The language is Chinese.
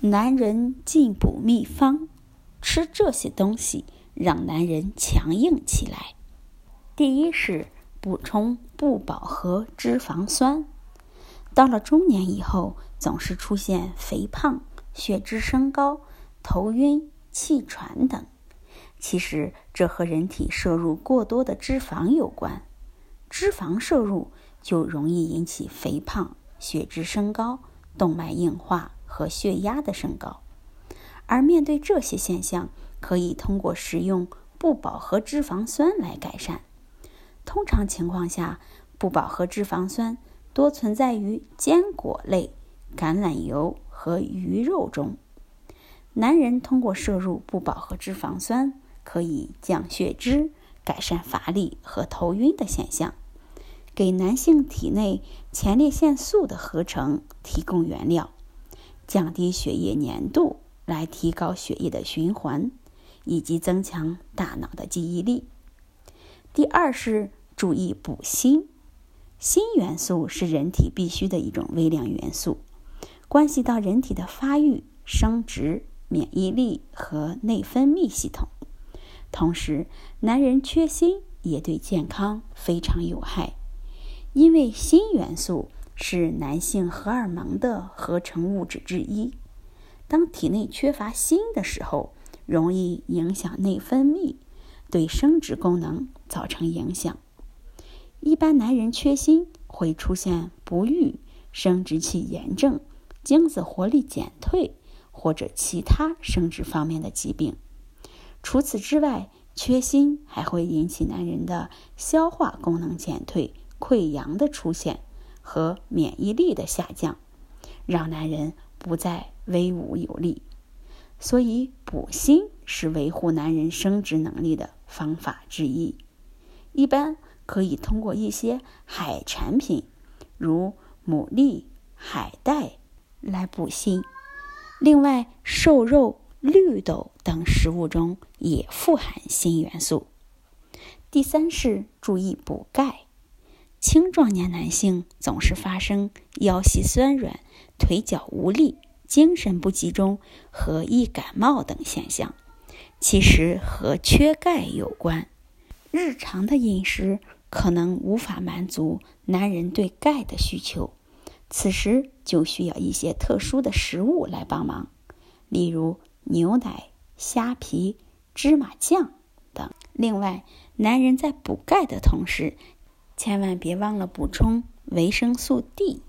男人进补秘方，吃这些东西让男人强硬起来。第一是补充不饱和脂肪酸。到了中年以后，总是出现肥胖、血脂升高、头晕、气喘等。其实这和人体摄入过多的脂肪有关。脂肪摄入就容易引起肥胖、血脂升高、动脉硬化和血压的升高。而面对这些现象，可以通过食用不饱和脂肪酸来改善。通常情况下，不饱和脂肪酸多存在于坚果类、橄榄油和鱼肉中。男人通过摄入不饱和脂肪酸。可以降血脂，改善乏力和头晕的现象，给男性体内前列腺素的合成提供原料，降低血液粘度，来提高血液的循环，以及增强大脑的记忆力。第二是注意补锌，锌元素是人体必需的一种微量元素，关系到人体的发育、生殖、免疫力和内分泌系统。同时，男人缺锌也对健康非常有害，因为锌元素是男性荷尔蒙的合成物质之一。当体内缺乏锌的时候，容易影响内分泌，对生殖功能造成影响。一般男人缺锌会出现不育、生殖器炎症、精子活力减退或者其他生殖方面的疾病。除此之外，缺锌还会引起男人的消化功能减退、溃疡的出现和免疫力的下降，让男人不再威武有力。所以，补锌是维护男人生殖能力的方法之一。一般可以通过一些海产品，如牡蛎、海带来补锌。另外，瘦肉。绿豆等食物中也富含锌元素。第三是注意补钙。青壮年男性总是发生腰膝酸软、腿脚无力、精神不集中和易感冒等现象，其实和缺钙有关。日常的饮食可能无法满足男人对钙的需求，此时就需要一些特殊的食物来帮忙，例如。牛奶、虾皮、芝麻酱等。另外，男人在补钙的同时，千万别忘了补充维生素 D。